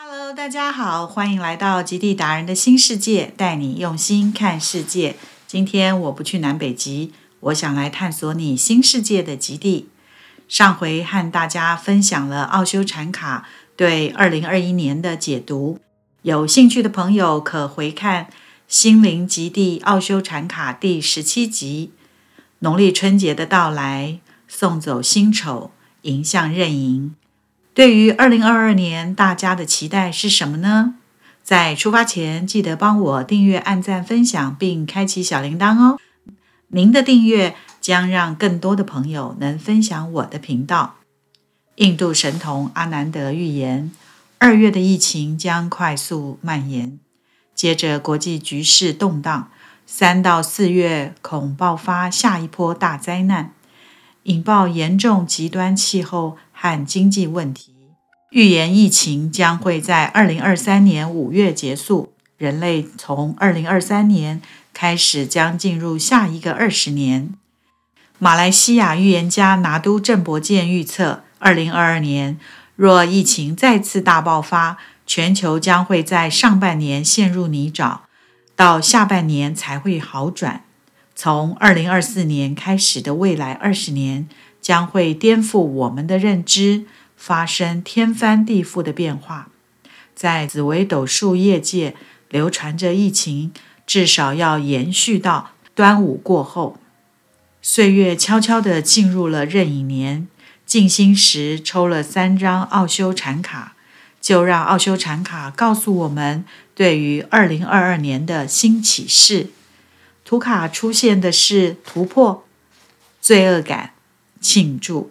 Hello，大家好，欢迎来到极地达人的新世界，带你用心看世界。今天我不去南北极，我想来探索你新世界的极地。上回和大家分享了奥修禅卡对二零二一年的解读，有兴趣的朋友可回看《心灵极地奥修禅卡》第十七集。农历春节的到来，送走辛丑，迎向壬寅。对于二零二二年，大家的期待是什么呢？在出发前，记得帮我订阅、按赞、分享，并开启小铃铛哦。您的订阅将让更多的朋友能分享我的频道。印度神童阿南德预言，二月的疫情将快速蔓延，接着国际局势动荡。三到四月恐爆发下一波大灾难，引爆严重极端气候和经济问题。预言疫情将会在二零二三年五月结束，人类从二零二三年开始将进入下一个二十年。马来西亚预言家拿督郑伯健预测，二零二二年若疫情再次大爆发，全球将会在上半年陷入泥沼。到下半年才会好转。从二零二四年开始的未来二十年，将会颠覆我们的认知，发生天翻地覆的变化。在紫微斗数业界，流传着疫情至少要延续到端午过后。岁月悄悄地进入了壬寅年，静心时抽了三张奥修禅卡。就让奥修禅卡告诉我们对于二零二二年的新启示。图卡出现的是突破、罪恶感、庆祝。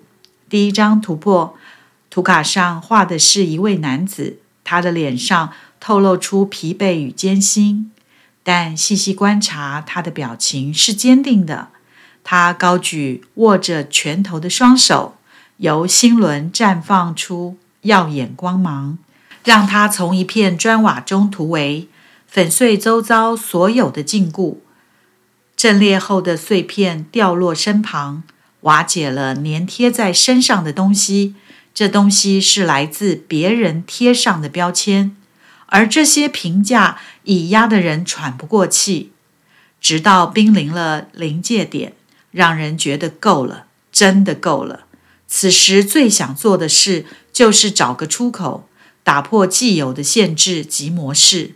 第一张突破，图卡上画的是一位男子，他的脸上透露出疲惫与艰辛，但细细观察，他的表情是坚定的。他高举握着拳头的双手，由心轮绽放出。耀眼光芒，让他从一片砖瓦中突围，粉碎周遭所有的禁锢。阵裂后的碎片掉落身旁，瓦解了粘贴在身上的东西。这东西是来自别人贴上的标签，而这些评价已压得人喘不过气，直到濒临了临界点，让人觉得够了，真的够了。此时最想做的事就是找个出口，打破既有的限制及模式，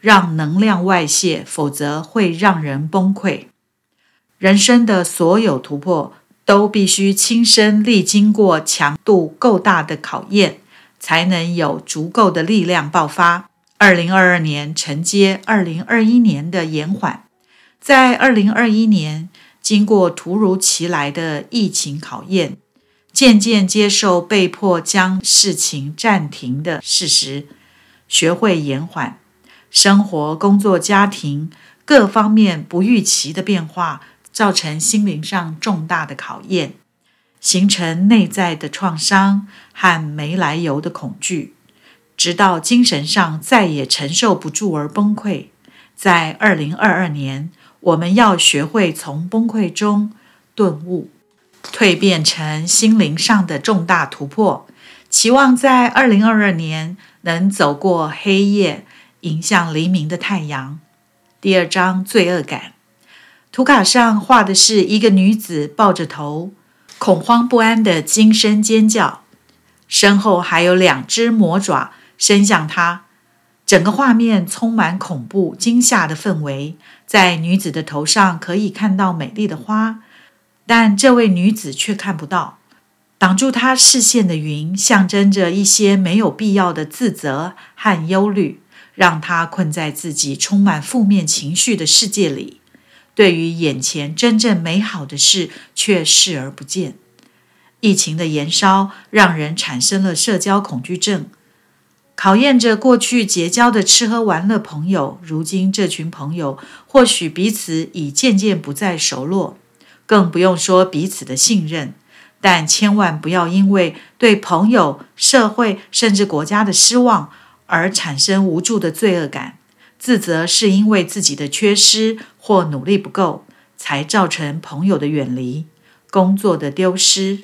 让能量外泄，否则会让人崩溃。人生的所有突破都必须亲身历经过强度够大的考验，才能有足够的力量爆发。二零二二年承接二零二一年的延缓，在二零二一年经过突如其来的疫情考验。渐渐接受被迫将事情暂停的事实，学会延缓生活、工作、家庭各方面不预期的变化，造成心灵上重大的考验，形成内在的创伤和没来由的恐惧，直到精神上再也承受不住而崩溃。在二零二二年，我们要学会从崩溃中顿悟。蜕变成心灵上的重大突破，期望在二零二二年能走过黑夜，迎向黎明的太阳。第二章罪恶感，图卡上画的是一个女子抱着头，恐慌不安的惊声尖叫，身后还有两只魔爪伸向她。整个画面充满恐怖、惊吓的氛围。在女子的头上可以看到美丽的花。但这位女子却看不到，挡住她视线的云，象征着一些没有必要的自责和忧虑，让她困在自己充满负面情绪的世界里。对于眼前真正美好的事，却视而不见。疫情的延烧让人产生了社交恐惧症，考验着过去结交的吃喝玩乐朋友。如今，这群朋友或许彼此已渐渐不再熟络。更不用说彼此的信任，但千万不要因为对朋友、社会甚至国家的失望而产生无助的罪恶感，自责是因为自己的缺失或努力不够才造成朋友的远离、工作的丢失。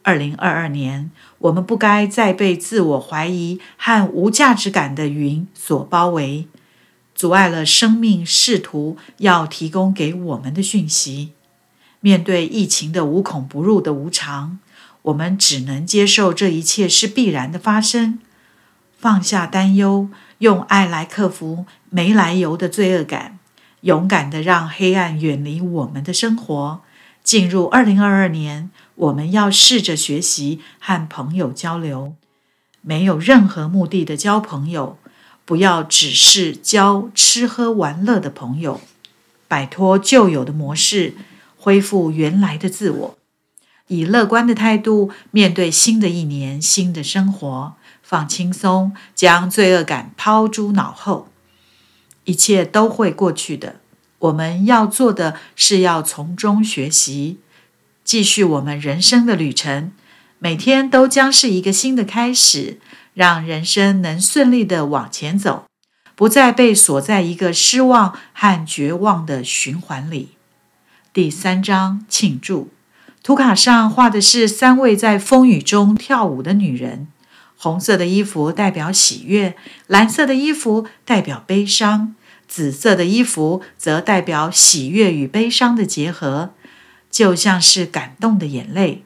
二零二二年，我们不该再被自我怀疑和无价值感的云所包围，阻碍了生命试图要提供给我们的讯息。面对疫情的无孔不入的无常，我们只能接受这一切是必然的发生，放下担忧，用爱来克服没来由的罪恶感，勇敢的让黑暗远离我们的生活。进入二零二二年。我们要试着学习和朋友交流，没有任何目的的交朋友，不要只是交吃喝玩乐的朋友，摆脱旧有的模式，恢复原来的自我，以乐观的态度面对新的一年、新的生活，放轻松，将罪恶感抛诸脑后，一切都会过去的。我们要做的是要从中学习。继续我们人生的旅程，每天都将是一个新的开始，让人生能顺利的往前走，不再被锁在一个失望和绝望的循环里。第三章庆祝，图卡上画的是三位在风雨中跳舞的女人，红色的衣服代表喜悦，蓝色的衣服代表悲伤，紫色的衣服则代表喜悦与悲伤的结合。就像是感动的眼泪，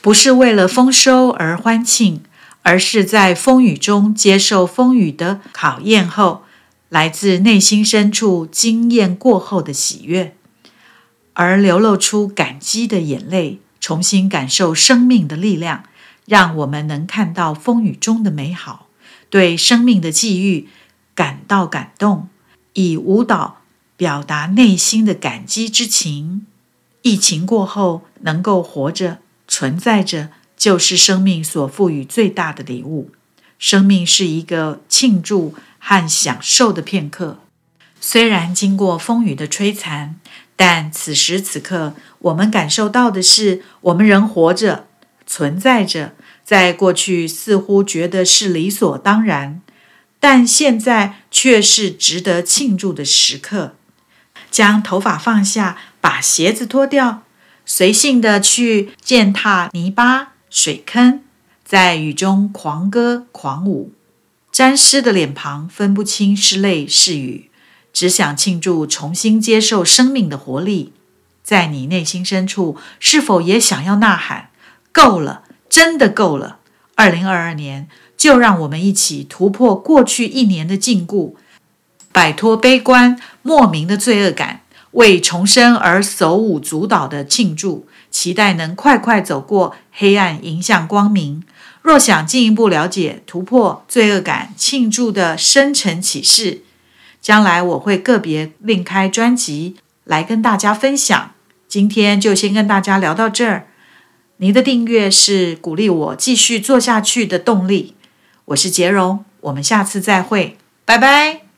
不是为了丰收而欢庆，而是在风雨中接受风雨的考验后，来自内心深处经验过后的喜悦，而流露出感激的眼泪，重新感受生命的力量，让我们能看到风雨中的美好，对生命的际遇感到感动，以舞蹈表达内心的感激之情。疫情过后，能够活着、存在着，就是生命所赋予最大的礼物。生命是一个庆祝和享受的片刻。虽然经过风雨的摧残，但此时此刻，我们感受到的是，我们仍活着、存在着。在过去似乎觉得是理所当然，但现在却是值得庆祝的时刻。将头发放下，把鞋子脱掉，随性的去践踏泥巴、水坑，在雨中狂歌狂舞。沾湿的脸庞分不清是泪是雨，只想庆祝重新接受生命的活力。在你内心深处，是否也想要呐喊：够了，真的够了！二零二二年，就让我们一起突破过去一年的禁锢。摆脱悲观、莫名的罪恶感，为重生而手舞足蹈的庆祝，期待能快快走过黑暗，迎向光明。若想进一步了解突破罪恶感庆祝的深层启示，将来我会个别另开专辑来跟大家分享。今天就先跟大家聊到这儿。您的订阅是鼓励我继续做下去的动力。我是杰荣，我们下次再会，拜拜。